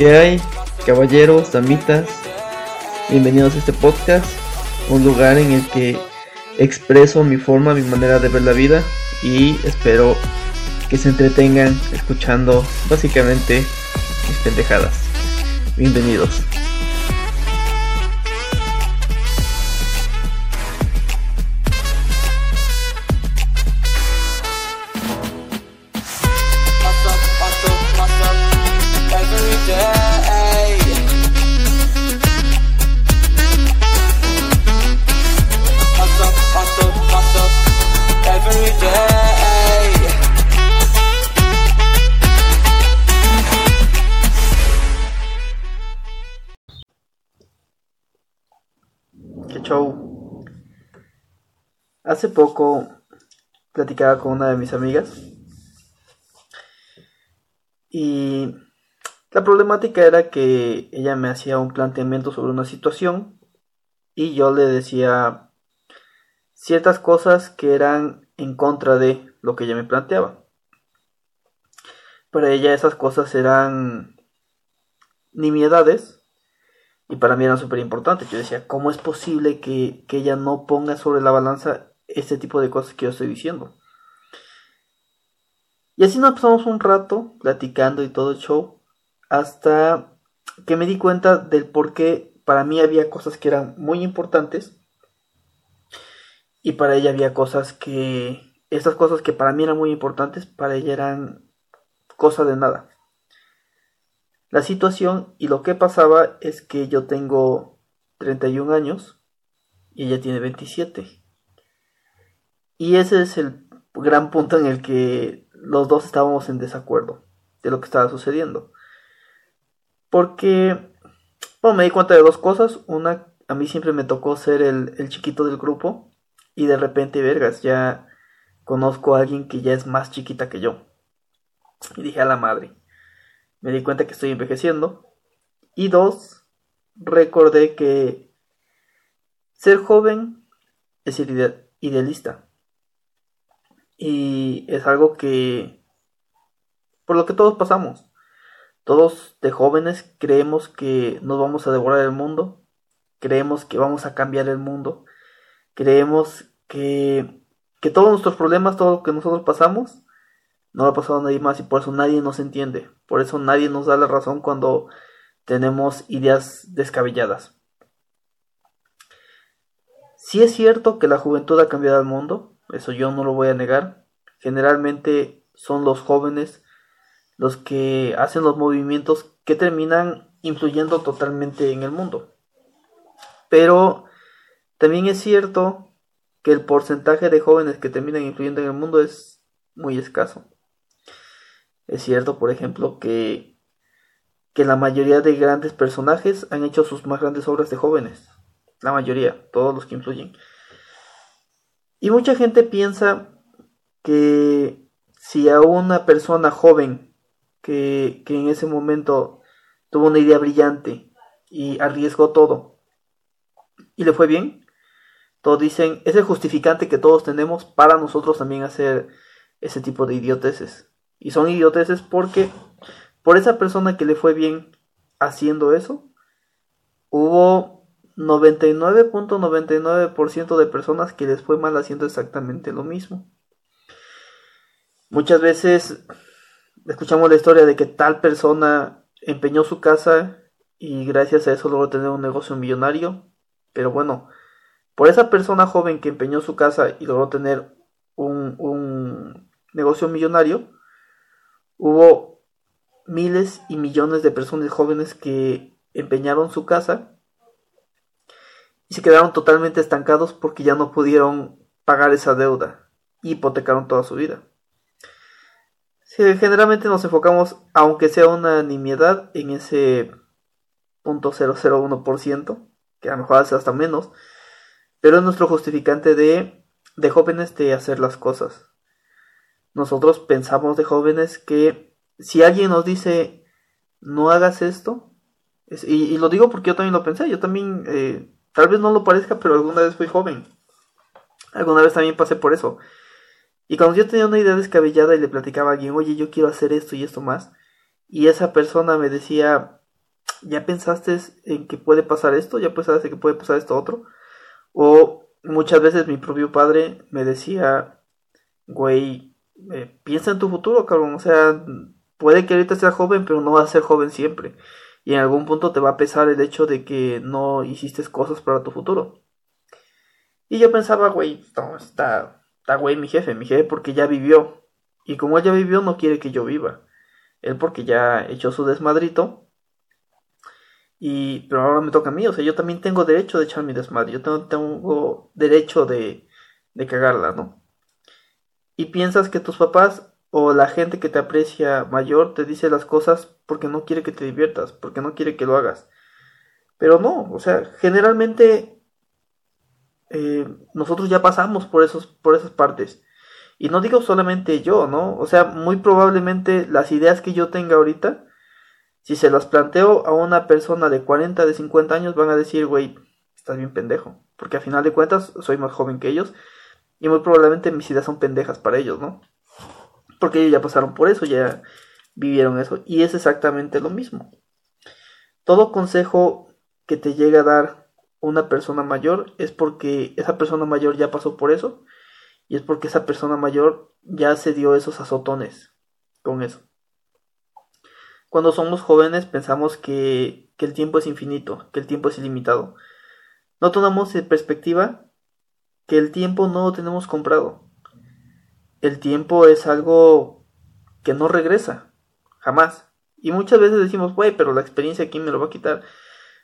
¿Qué hay, caballeros, damitas? Bienvenidos a este podcast, un lugar en el que expreso mi forma, mi manera de ver la vida y espero que se entretengan escuchando básicamente mis pendejadas. Bienvenidos. ¿Qué show? Hace poco platicaba con una de mis amigas y la problemática era que ella me hacía un planteamiento sobre una situación y yo le decía ciertas cosas que eran en contra de lo que ella me planteaba. Para ella esas cosas eran nimiedades y para mí eran súper importantes. Yo decía, ¿cómo es posible que, que ella no ponga sobre la balanza este tipo de cosas que yo estoy diciendo? Y así nos pasamos un rato platicando y todo el show, hasta que me di cuenta del por qué para mí había cosas que eran muy importantes y para ella había cosas que, estas cosas que para mí eran muy importantes, para ella eran cosa de nada. La situación y lo que pasaba es que yo tengo 31 años y ella tiene 27. Y ese es el gran punto en el que los dos estábamos en desacuerdo de lo que estaba sucediendo. Porque, bueno, me di cuenta de dos cosas. Una, a mí siempre me tocó ser el, el chiquito del grupo. Y de repente, vergas, ya conozco a alguien que ya es más chiquita que yo. Y dije a la madre. Me di cuenta que estoy envejeciendo. Y dos, recordé que ser joven es idealista. Y es algo que... Por lo que todos pasamos. Todos de jóvenes creemos que nos vamos a devorar el mundo. Creemos que vamos a cambiar el mundo. Creemos que, que todos nuestros problemas, todo lo que nosotros pasamos, no lo ha pasado a nadie más y por eso nadie nos entiende. Por eso nadie nos da la razón cuando tenemos ideas descabelladas. Sí es cierto que la juventud ha cambiado el mundo, eso yo no lo voy a negar. Generalmente son los jóvenes los que hacen los movimientos que terminan influyendo totalmente en el mundo. Pero también es cierto que el porcentaje de jóvenes que terminan influyendo en el mundo es muy escaso. Es cierto, por ejemplo, que, que la mayoría de grandes personajes han hecho sus más grandes obras de jóvenes. La mayoría, todos los que influyen. Y mucha gente piensa que si a una persona joven que, que en ese momento tuvo una idea brillante y arriesgó todo y le fue bien, todos dicen, es el justificante que todos tenemos para nosotros también hacer ese tipo de idioteces. Y son idioteces porque por esa persona que le fue bien haciendo eso, hubo 99.99% de personas que les fue mal haciendo exactamente lo mismo. Muchas veces escuchamos la historia de que tal persona empeñó su casa y gracias a eso logró tener un negocio millonario. Pero bueno, por esa persona joven que empeñó su casa y logró tener un, un negocio millonario, hubo miles y millones de personas jóvenes que empeñaron su casa y se quedaron totalmente estancados porque ya no pudieron pagar esa deuda y hipotecaron toda su vida. Generalmente nos enfocamos, aunque sea una nimiedad, en ese punto .001%, que a lo mejor hace hasta menos, pero es nuestro justificante de, de jóvenes de hacer las cosas. Nosotros pensamos de jóvenes que si alguien nos dice no hagas esto, es- y, lo digo porque yo también lo pensé, yo también, eh, tal vez no lo parezca, pero alguna vez fui joven. Alguna vez también pasé por eso. Y cuando yo tenía una idea descabellada y le platicaba a alguien, oye, yo quiero hacer esto y esto más, y esa persona me decía, ¿ya pensaste en que puede pasar esto? ¿Ya pensaste que puede pasar esto otro? O muchas veces mi propio padre me decía, güey, eh, piensa en tu futuro, cabrón. O sea, puede que ahorita seas joven, pero no vas a ser joven siempre. Y en algún punto te va a pesar el hecho de que no hiciste cosas para tu futuro. Y yo pensaba, güey, no, está, está güey mi jefe, mi jefe porque ya vivió. Y como él ya vivió, no quiere que yo viva. Él porque ya echó su desmadrito. Y, pero ahora me toca a mí, o sea, yo también tengo derecho de echar mi desmadre. Yo tengo, tengo derecho de, de cagarla, ¿no? Y piensas que tus papás o la gente que te aprecia mayor te dice las cosas porque no quiere que te diviertas, porque no quiere que lo hagas. Pero no, o sea, generalmente eh, nosotros ya pasamos por, esos, por esas partes. Y no digo solamente yo, ¿no? O sea, muy probablemente las ideas que yo tenga ahorita, si se las planteo a una persona de 40, de 50 años, van a decir, güey, estás bien pendejo. Porque a final de cuentas soy más joven que ellos. Y muy probablemente mis ideas son pendejas para ellos, ¿no? Porque ellos ya pasaron por eso, ya vivieron eso. Y es exactamente lo mismo. Todo consejo que te llegue a dar una persona mayor es porque esa persona mayor ya pasó por eso y es porque esa persona mayor ya se dio esos azotones con eso. Cuando somos jóvenes pensamos que, que el tiempo es infinito, que el tiempo es ilimitado. No tomamos en perspectiva que el tiempo no lo tenemos comprado. El tiempo es algo que no regresa, jamás. Y muchas veces decimos, güey, pero la experiencia aquí me lo va a quitar.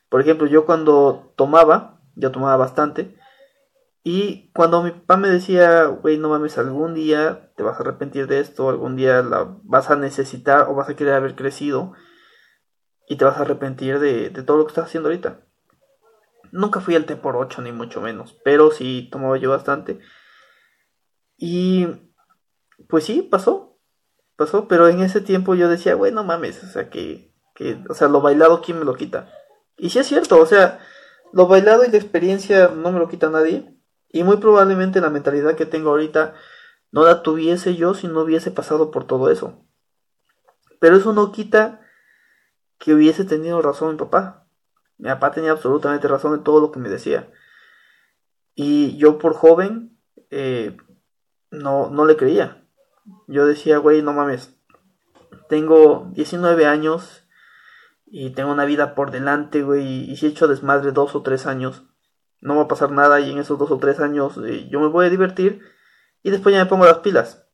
Por ejemplo, yo cuando tomaba, ya tomaba bastante, y cuando mi papá me decía, güey, no mames, algún día te vas a arrepentir de esto, algún día la vas a necesitar o vas a querer haber crecido y te vas a arrepentir de, todo lo que estás haciendo ahorita. Nunca fui al T por 8 ni mucho menos, pero sí tomaba yo bastante. Y pues sí, pasó, pasó, pero en ese tiempo yo decía, güey, no mames, o sea, que, que, o sea, lo bailado, ¿quién me lo quita? Y sí es cierto, o sea, lo bailado y la experiencia no me lo quita nadie. Y muy probablemente la mentalidad que tengo ahorita no la tuviese yo si no hubiese pasado por todo eso. Pero eso no quita que hubiese tenido razón mi papá. Mi papá tenía absolutamente razón en todo lo que me decía. Y yo por joven eh, no, no le creía. Yo decía, güey, no mames. Tengo 19 años y tengo una vida por delante, güey, y si he hecho desmadre dos o tres años, no va a pasar nada y en esos dos o tres años eh, yo me voy a divertir y después ya me pongo las pilas.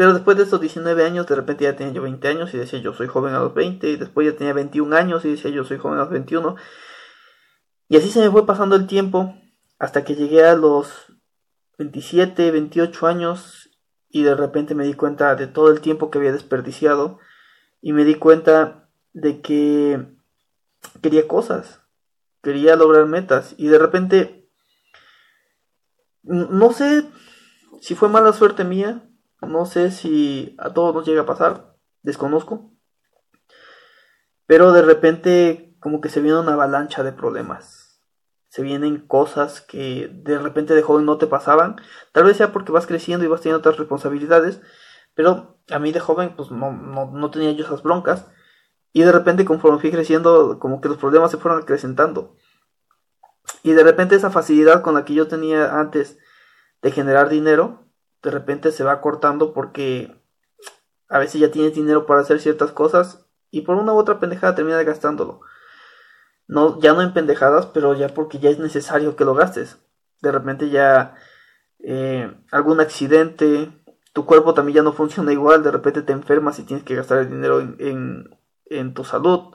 Pero después de estos 19 años, de repente ya tenía yo 20 años y decía yo soy joven a los 20, y después ya tenía 21 años y decía yo soy joven a los 21. Y así se me fue pasando el tiempo hasta que llegué a los 27, 28 años y de repente me di cuenta de todo el tiempo que había desperdiciado y me di cuenta de que quería cosas, quería lograr metas y de repente no sé si fue mala suerte mía, no sé si a todos nos llega a pasar, desconozco, pero de repente como que se viene una avalancha de problemas. Se vienen cosas que de repente de joven no te pasaban. Tal vez sea porque vas creciendo y vas teniendo otras responsabilidades. Pero a mí de joven pues no, no, no tenía yo esas broncas. Y de repente, conforme fui creciendo, como que los problemas se fueron acrecentando. Y de repente esa facilidad con la que yo tenía antes de generar dinero, de repente se va cortando porque a veces ya tienes dinero para hacer ciertas cosas y por una u otra pendejada terminas gastándolo. No, ya no en pendejadas, pero ya porque ya es necesario que lo gastes. De repente ya eh, algún accidente, tu cuerpo también ya no funciona igual, de repente te enfermas y tienes que gastar el dinero en en tu salud.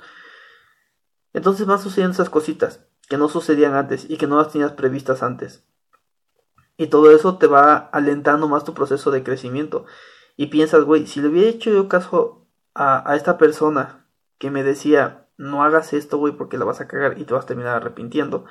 Entonces van sucediendo esas cositas que no sucedían antes y que no las tenías previstas antes. Y todo eso te va alentando más tu proceso de crecimiento. Y piensas, güey, si le hubiera hecho yo caso a, a esta persona que me decía, no hagas esto, güey, porque la vas a cagar y te vas a terminar arrepintiendo.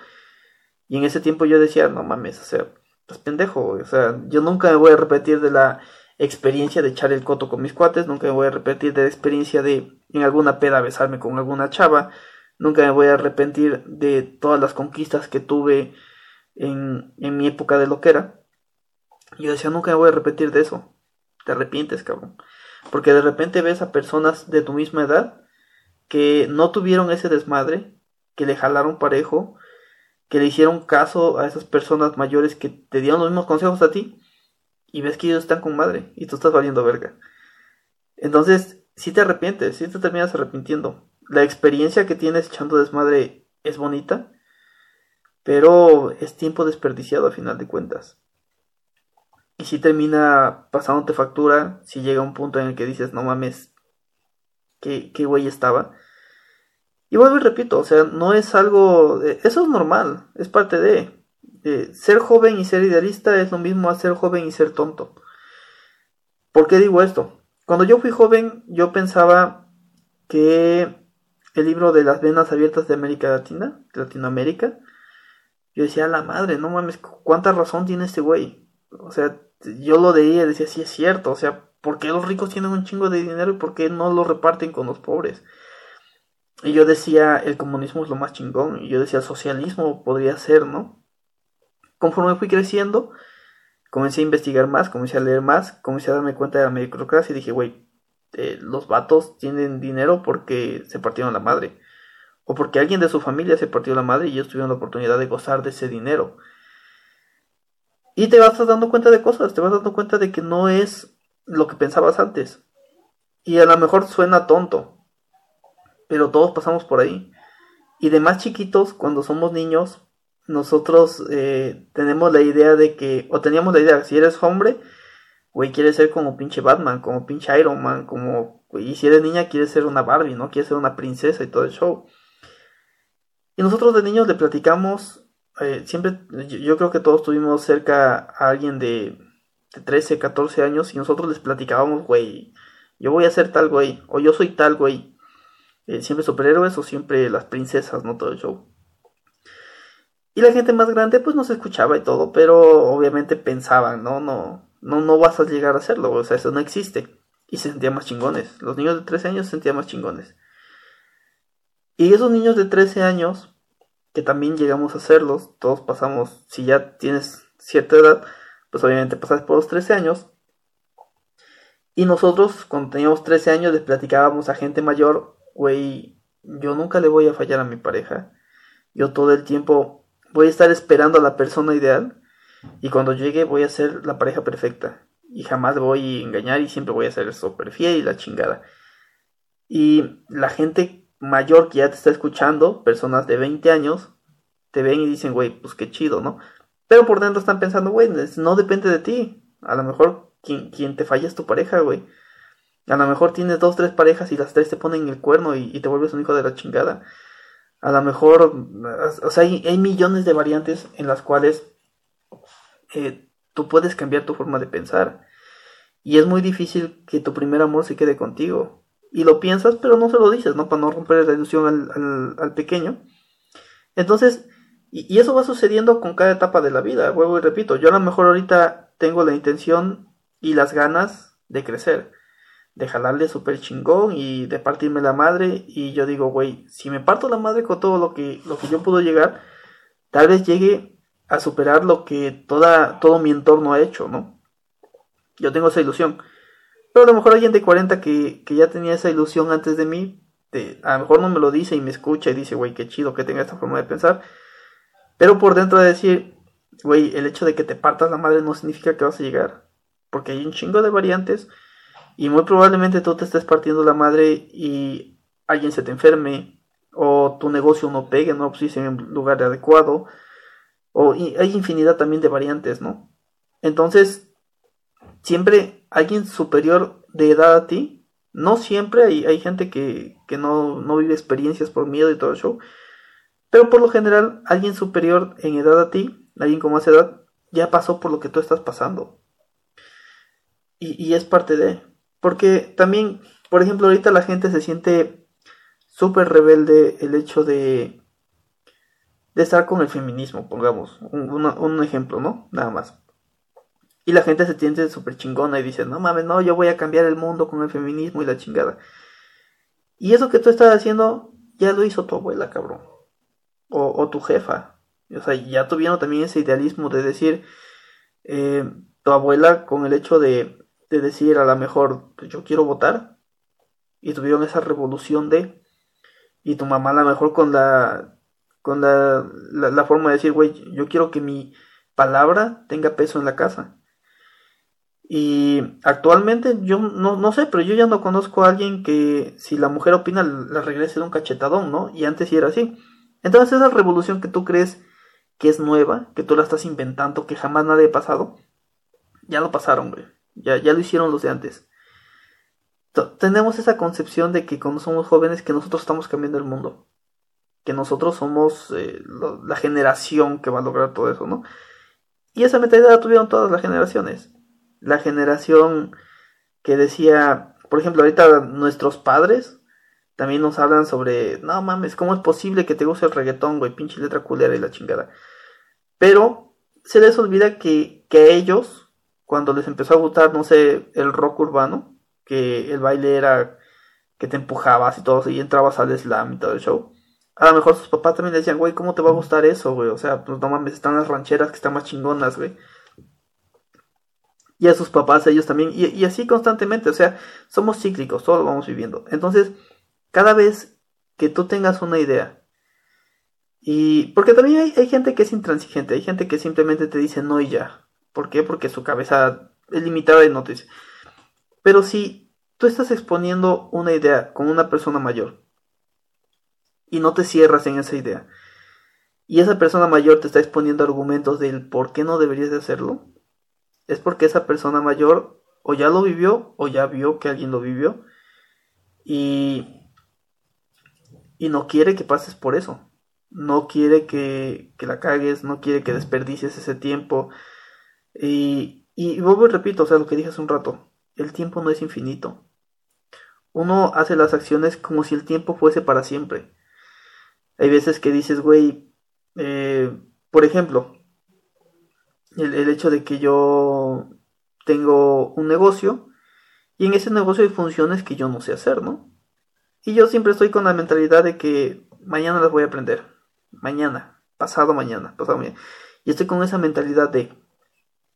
Y en ese tiempo yo decía, no mames, o sea, pues pendejo, O sea, yo nunca me voy a repetir de la experiencia de echar el coto con mis cuates, nunca me voy a repetir de la experiencia de en alguna peda besarme con alguna chava, nunca me voy a arrepentir de todas las conquistas que tuve en, en mi época de loquera. Yo decía, nunca me voy a repetir de eso. Te arrepientes, cabrón. Porque de repente ves a personas de tu misma edad que no tuvieron ese desmadre, que le jalaron parejo, que le hicieron caso a esas personas mayores que te dieron los mismos consejos a ti y ves que ellos están con madre y tú estás valiendo verga. Entonces, si te arrepientes, si te terminas arrepintiendo. La experiencia que tienes echando desmadre es bonita, pero es tiempo desperdiciado a final de cuentas. Y si termina pasándote factura, si llega un punto en el que dices, no mames, qué, qué güey estaba. Y vuelvo y repito, o sea, no es algo, eso es normal, es parte de, ser joven y ser idealista es lo mismo a ser joven y ser tonto. ¿Por qué digo esto? Cuando yo fui joven, yo pensaba que el libro de las venas abiertas de América Latina, Latinoamérica, yo decía, la madre, no mames, cuánta razón tiene este güey. O sea, yo lo leía y decía, sí es cierto, o sea, ¿por qué los ricos tienen un chingo de dinero y por qué no lo reparten con los pobres? Y yo decía, el comunismo es lo más chingón, y yo decía, el socialismo podría ser, ¿no? Conforme fui creciendo, comencé a investigar más, comencé a leer más, comencé a darme cuenta de la meritocracia y dije, güey, eh, los vatos tienen dinero porque se partieron la madre. O porque alguien de su familia se partió la madre y ellos tuvieron la oportunidad de gozar de ese dinero. Y te vas dando cuenta de cosas, te vas dando cuenta de que no es lo que pensabas antes. Y a lo mejor suena tonto, pero todos pasamos por ahí. Y de más chiquitos, cuando somos niños, nosotros eh, tenemos la idea de que, o teníamos la idea, si eres hombre, güey, quieres ser como pinche Batman, como pinche Iron Man, como, y si eres niña, quieres ser una Barbie, ¿no? Quieres ser una princesa y todo el show. Y nosotros de niños le platicamos, eh, siempre, yo, creo que todos tuvimos cerca a alguien de, de 13, 14 años y nosotros les platicábamos, güey, yo voy a ser tal güey, o yo soy tal güey. Eh, siempre superhéroes o siempre las princesas, no todo el show. Y la gente más grande pues no se escuchaba y todo, pero obviamente pensaban, no, no, no, no vas a llegar a hacerlo, o sea, eso no existe. Y se sentían más chingones. Los niños de 13 años se sentían más chingones. Y esos niños de 13 años, que también llegamos a hacerlos, todos pasamos, si ya tienes cierta edad, pues obviamente pasas por los 13 años. Y nosotros, cuando teníamos 13 años, les platicábamos a gente mayor, güey, yo nunca le voy a fallar a mi pareja. Yo todo el tiempo voy a estar esperando a la persona ideal. Y cuando llegue voy a ser la pareja perfecta. Y jamás voy a engañar y siempre voy a ser súper fiel y la chingada. Y la gente mayor que ya te está escuchando, personas de 20 años, te ven y dicen, güey, pues qué chido, ¿no? Pero por dentro están pensando, güey, no depende de ti. A lo mejor quien, quien te falla es tu pareja, güey. A lo mejor tienes dos, tres parejas y las tres te ponen el cuerno y, te vuelves un hijo de la chingada. A lo mejor, o sea, hay, millones de variantes en las cuales eh, tú puedes cambiar tu forma de pensar. Y es muy difícil que tu primer amor se quede contigo y lo piensas, pero no se lo dices, ¿no? Para no romper la ilusión al, pequeño. Entonces, y, eso va sucediendo con cada etapa de la vida, vuelvo y repito, yo a lo mejor ahorita tengo la intención y las ganas de crecer, de jalarle súper chingón y de partirme la madre, y yo digo, güey, si me parto la madre con todo lo que, lo que yo puedo llegar, tal vez llegue a superar lo que toda, todo mi entorno ha hecho, ¿no? Yo tengo esa ilusión. Pero a lo mejor alguien de 40 que, que ya tenía esa ilusión antes de mí, a lo mejor no me lo dice y me escucha y dice, güey, qué chido que tenga esta forma de pensar. Pero por dentro de decir, güey, el hecho de que te partas la madre no significa que vas a llegar. Porque hay un chingo de variantes y muy probablemente tú te estés partiendo la madre y alguien se te enferme o tu negocio no pegue, no pusiste en el lugar adecuado. O hay infinidad también de variantes, ¿no? Entonces, siempre alguien superior de edad a ti, no siempre hay, hay gente que, que no, no, vive experiencias por miedo y todo el show, pero por lo general alguien superior en edad a ti, alguien con más edad, ya pasó por lo que tú estás pasando. Y, y es parte de... Porque también, por ejemplo, ahorita la gente se siente súper rebelde el hecho de, de estar con el feminismo, pongamos, un, un ejemplo, ¿no? Nada más. Y la gente se siente súper chingona y dice, no mames, no, yo voy a cambiar el mundo con el feminismo y la chingada. Y eso que tú estás haciendo, ya lo hizo tu abuela, cabrón. O, tu jefa. O sea, ya tuvieron también ese idealismo de decir, eh, tu abuela con el hecho de, de decir a lo mejor, pues yo quiero votar. Y tuvieron esa revolución de... Y tu mamá a lo mejor con la, con la, la forma de decir, güey, yo quiero que mi palabra tenga peso en la casa. Y actualmente yo no, no sé, pero yo ya no conozco a alguien que si la mujer opina la regrese de un cachetadón, ¿no? Y antes sí era así. Entonces esa revolución que tú crees que es nueva, que tú la estás inventando, que jamás nadie ha pasado, ya lo pasaron, güey. Ya, ya lo hicieron los de antes. Tenemos esa concepción de que cuando somos jóvenes que nosotros estamos cambiando el mundo. Que nosotros somos eh, la generación que va a lograr todo eso, ¿no? Y esa mentalidad la tuvieron todas las generaciones. La generación que decía, por ejemplo, ahorita nuestros padres también nos hablan sobre, no mames, ¿cómo es posible que te guste el reggaetón, güey? Pinche letra culera y la chingada. Pero se les olvida que, que a ellos, cuando les empezó a gustar, no sé, el rock urbano, que el baile era que te empujabas y todo, y entrabas al slam y todo el show. A lo mejor sus papás también decían, güey, ¿cómo te va a gustar eso, güey? O sea, pues no mames, están las rancheras que están más chingonas, güey. Y a sus papás, ellos también, y, así constantemente, o sea, somos cíclicos, todo lo vamos viviendo. Entonces, cada vez que tú tengas una idea, y porque también hay, gente que es intransigente, hay gente que simplemente te dice no y ya. ¿Por qué? Porque su cabeza es limitada y no te dice. Pero si tú estás exponiendo una idea con una persona mayor y no te cierras en esa idea, y esa persona mayor te está exponiendo argumentos del por qué no deberías de hacerlo, es porque esa persona mayor o ya lo vivió o ya vio que alguien lo vivió y, y no quiere que pases por eso. No quiere que, que la cagues, no quiere que desperdicies ese tiempo. Y, y vuelvo y repito, o sea, lo que dije hace un rato, el tiempo no es infinito. Uno hace las acciones como si el tiempo fuese para siempre. Hay veces que dices, güey, eh, por ejemplo, el, hecho de que yo tengo un negocio y en ese negocio hay funciones que yo no sé hacer, ¿no? Y yo siempre estoy con la mentalidad de que mañana las voy a aprender. Mañana, pasado mañana, pasado mañana. Y estoy con esa mentalidad de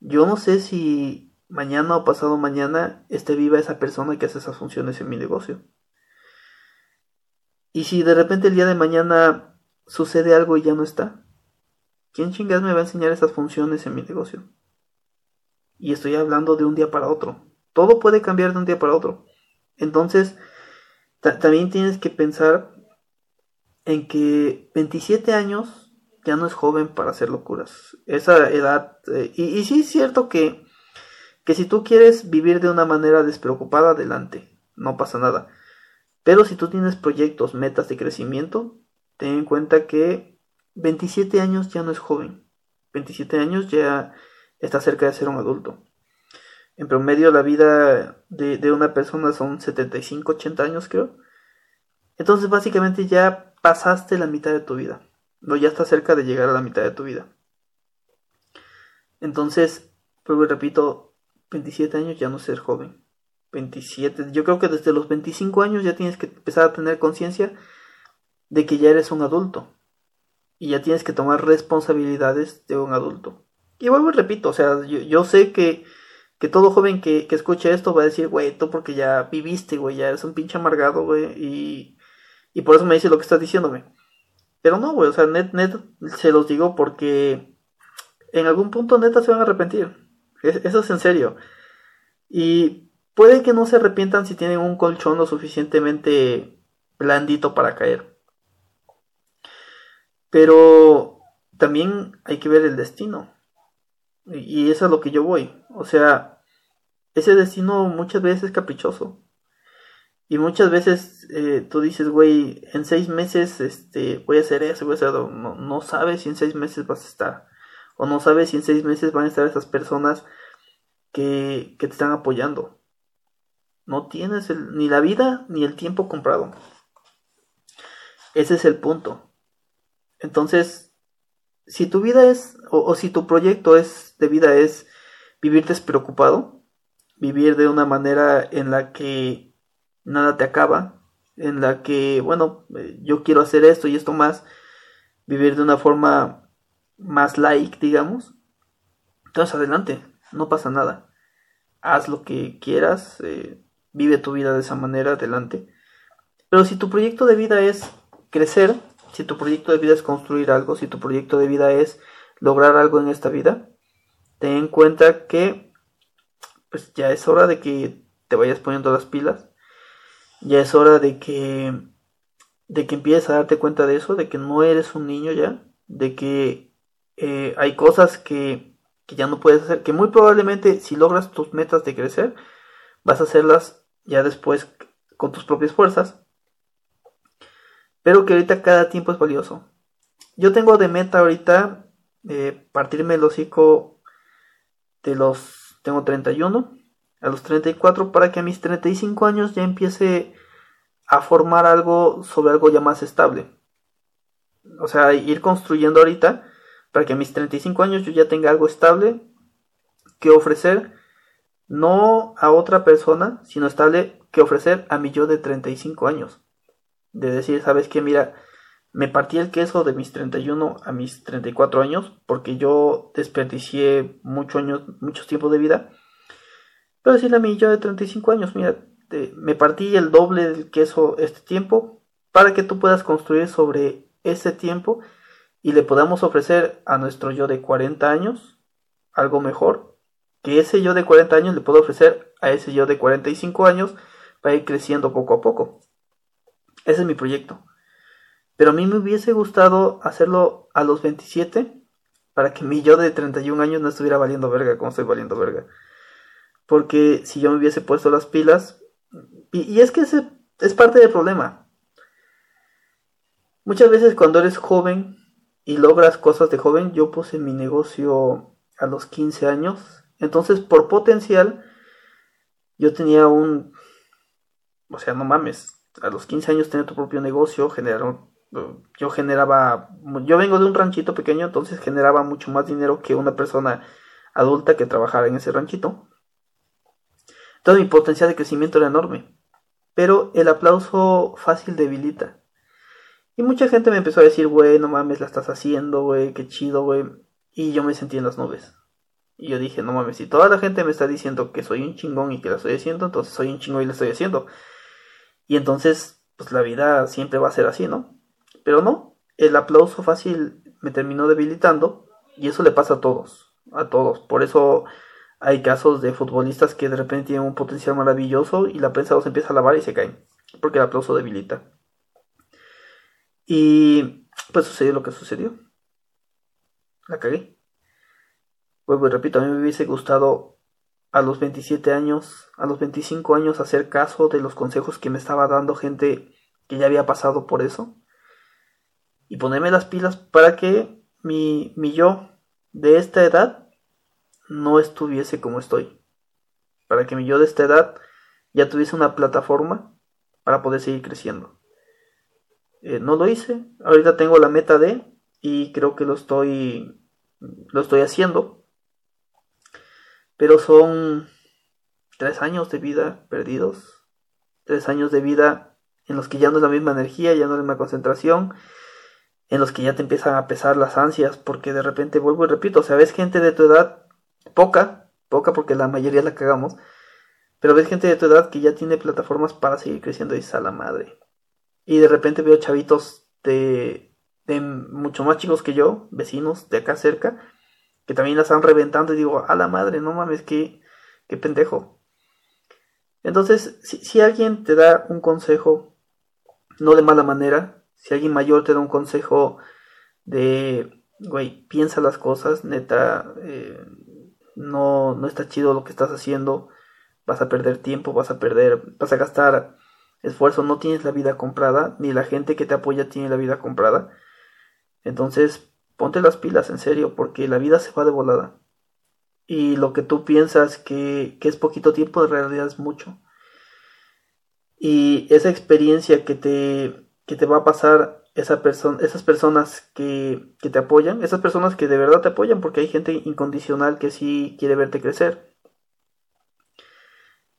yo no sé si mañana o pasado mañana esté viva esa persona que hace esas funciones en mi negocio. Y si de repente el día de mañana sucede algo y ya no está, ¿quién chingas me va a enseñar esas funciones en mi negocio? Y estoy hablando de un día para otro. Todo puede cambiar de un día para otro. Entonces, ta también tienes que pensar en que 27 años ya no es joven para hacer locuras. Esa edad, eh, y, y, sí es cierto que, que si tú quieres vivir de una manera despreocupada, adelante, no pasa nada. Pero si tú tienes proyectos, metas de crecimiento, ten en cuenta que 27 años ya no es joven. 27 años ya está cerca de ser un adulto. En promedio la vida de, una persona son 75, 80 años creo. Entonces básicamente ya pasaste la mitad de tu vida. O ya estás cerca de llegar a la mitad de tu vida. Entonces, pues repito, 27 años ya no ser joven. 27, yo creo que desde los 25 años ya tienes que empezar a tener conciencia de que ya eres un adulto. Y ya tienes que tomar responsabilidades de un adulto. Y vuelvo y repito, o sea, yo, yo sé que, que todo joven que, que escuche esto va a decir, güey, tú porque ya viviste, güey, ya eres un pinche amargado, güey, y, y por eso me dice lo que estás diciéndome. Pero no, güey, o sea, net, net, se los digo porque en algún punto neta se van a arrepentir. Es, eso es en serio. Y puede que no se arrepientan si tienen un colchón lo suficientemente blandito para caer. Pero también hay que ver el destino. Y eso es lo que yo voy. O sea, ese destino muchas veces es caprichoso. Y muchas veces eh, tú dices, güey, en seis meses este, voy a hacer eso, voy a hacer. No, no sabes si en seis meses vas a estar. O no sabes si en seis meses van a estar esas personas que, que te están apoyando. No tienes ni la vida ni el tiempo comprado. Ese es el punto. Entonces, si tu vida es, o, si tu proyecto es de vida es vivir despreocupado, vivir de una manera en la que nada te acaba, en la que, bueno, yo quiero hacer esto y esto más, vivir de una forma más like, digamos. Entonces adelante, no pasa nada. Haz lo que quieras, eh, vive tu vida de esa manera, adelante. Pero si tu proyecto de vida es crecer, si tu proyecto de vida es construir algo, si tu proyecto de vida es lograr algo en esta vida, ten en cuenta que pues ya es hora de que te vayas poniendo las pilas. Ya es hora de que de que empieces a darte cuenta de eso, de que no eres un niño ya, de que eh, hay cosas que, que ya no puedes hacer, que muy probablemente si logras tus metas de crecer, vas a hacerlas ya después con tus propias fuerzas, pero que ahorita cada tiempo es valioso. Yo tengo de meta ahorita eh, partirme el hocico de los, tengo 31, a los 34 para que a mis 35 años ya empiece a formar algo sobre algo ya más estable. O sea, ir construyendo ahorita para que a mis 35 años yo ya tenga algo estable que ofrecer no a otra persona, sino estable que ofrecer a mi yo de 35 años. De decir, ¿sabes qué? Mira, me partí el queso de mis 31 a mis 34 años porque yo desperdicié muchos años, muchos tiempos de vida. Pero decirle a mi yo de 35 años, mira, me partí el doble del queso este tiempo para que tú puedas construir sobre ese tiempo y le podamos ofrecer a nuestro yo de 40 años algo mejor que ese yo de 40 años le puedo ofrecer a ese yo de 45 años para ir creciendo poco a poco. Ese es mi proyecto. Pero a mí me hubiese gustado hacerlo a los 27 para que mi yo de 31 años no estuviera valiendo verga como estoy valiendo verga. Porque si yo me hubiese puesto las pilas, y, es que ese es parte del problema. Muchas veces cuando eres joven y logras cosas de joven, yo puse mi negocio a los 15 años. Entonces, por potencial, yo tenía un... O sea, no mames. A los 15 años tener tu propio negocio, generar, yo generaba... Yo vengo de un ranchito pequeño, entonces generaba mucho más dinero que una persona adulta que trabajara en ese ranchito. Todo mi potencial de crecimiento era enorme. Pero el aplauso fácil debilita. Y mucha gente me empezó a decir, güey, no mames, la estás haciendo, güey, qué chido, güey. Y yo me sentí en las nubes. Y yo dije, no mames, si toda la gente me está diciendo que soy un chingón y que la estoy haciendo, entonces soy un chingón y la estoy haciendo. Y entonces, pues la vida siempre va a ser así, ¿no? Pero no, el aplauso fácil me terminó debilitando y eso le pasa a todos, a todos. Por eso hay casos de futbolistas que de repente tienen un potencial maravilloso y la prensa los empieza a lavar y se caen, porque el aplauso debilita. Y pues sucedió lo que sucedió. La cagué. Vuelvo y repito, a mí me hubiese gustado a los 27 años, a los 25 años hacer caso de los consejos que me estaba dando gente que ya había pasado por eso. Y ponerme las pilas para que mi, mi yo de esta edad no estuviese como estoy. Para que mi yo de esta edad ya tuviese una plataforma para poder seguir creciendo. Eh, no lo hice. Ahorita tengo la meta de y creo que lo estoy lo estoy haciendo. Pero son tres años de vida perdidos. Tres años de vida en los que ya no es la misma energía, ya no es la misma concentración, en los que ya te empiezan a pesar las ansias, porque de repente vuelvo y repito, o sea, ves gente de tu edad poca, poca porque la mayoría la cagamos, pero ves gente de tu edad que ya tiene plataformas para seguir creciendo y a la madre. Y de repente veo chavitos de, de mucho más chicos que yo, vecinos de acá cerca, que también la están reventando y digo, a la madre, no mames, qué, qué pendejo. Entonces, si, si alguien te da un consejo, no de mala manera, si alguien mayor te da un consejo de, güey, piensa las cosas, neta, eh, no, no está chido lo que estás haciendo, vas a perder tiempo, vas a perder, vas a gastar esfuerzo, no tienes la vida comprada, ni la gente que te apoya tiene la vida comprada. Entonces, ponte las pilas, en serio, porque la vida se va de volada. Y lo que tú piensas que, es poquito tiempo, en realidad es mucho. Y esa experiencia que te, que te va a pasar esa persona, esas personas que, que, te apoyan, esas personas que de verdad te apoyan, porque hay gente incondicional que sí quiere verte crecer,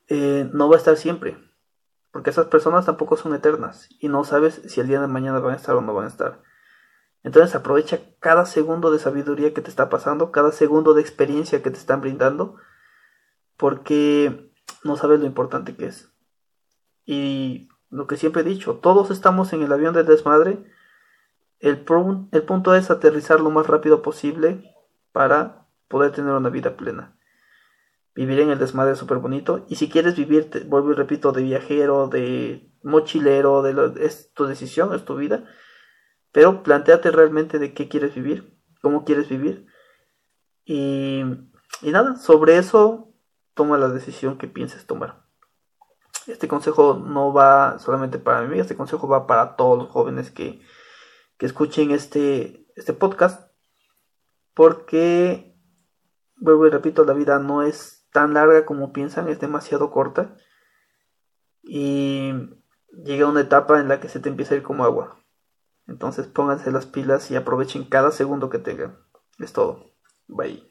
eh, no va a estar siempre, porque esas personas tampoco son eternas y no sabes si el día de mañana van a estar o no van a estar. Entonces aprovecha cada segundo de sabiduría que te está pasando, cada segundo de experiencia que te están brindando, porque no sabes lo importante que es. Y lo que siempre he dicho, todos estamos en el avión del desmadre. El, punto es aterrizar lo más rápido posible para poder tener una vida plena. Vivir en el desmadre es súper bonito. Y si quieres vivir, vuelvo y repito, de viajero, de mochilero, de es tu decisión, es tu vida. Pero planteate realmente de qué quieres vivir, cómo quieres vivir. Y, nada, sobre eso toma la decisión que pienses tomar. Este consejo no va solamente para mí, este consejo va para todos los jóvenes que, que escuchen este, este podcast. Porque, vuelvo y repito, la vida no es tan larga como piensan, es demasiado corta. Y llega una etapa en la que se te empieza a ir como agua. Entonces pónganse las pilas y aprovechen cada segundo que tengan. Es todo. Bye.